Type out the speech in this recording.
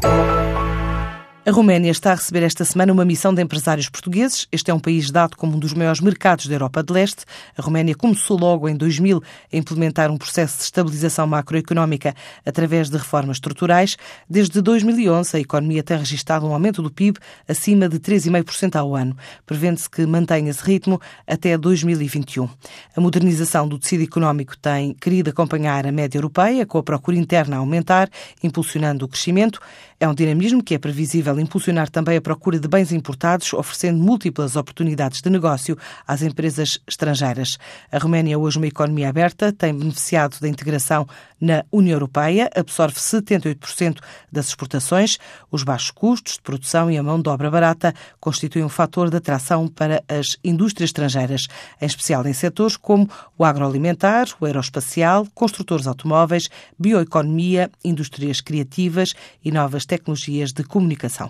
Bye. A Roménia está a receber esta semana uma missão de empresários portugueses. Este é um país dado como um dos maiores mercados da Europa de Leste. A Roménia começou logo em 2000 a implementar um processo de estabilização macroeconómica através de reformas estruturais. Desde 2011, a economia tem registrado um aumento do PIB acima de 3,5% ao ano. Prevende-se que mantenha esse ritmo até 2021. A modernização do tecido económico tem querido acompanhar a média europeia, com a procura interna a aumentar, impulsionando o crescimento. É um dinamismo que é previsível impulsionar também a procura de bens importados, oferecendo múltiplas oportunidades de negócio às empresas estrangeiras. A Roménia, hoje uma economia aberta, tem beneficiado da integração na União Europeia, absorve 78% das exportações. Os baixos custos de produção e a mão de obra barata constituem um fator de atração para as indústrias estrangeiras, em especial em setores como o agroalimentar, o aeroespacial, construtores automóveis, bioeconomia, indústrias criativas e novas tecnologias de comunicação.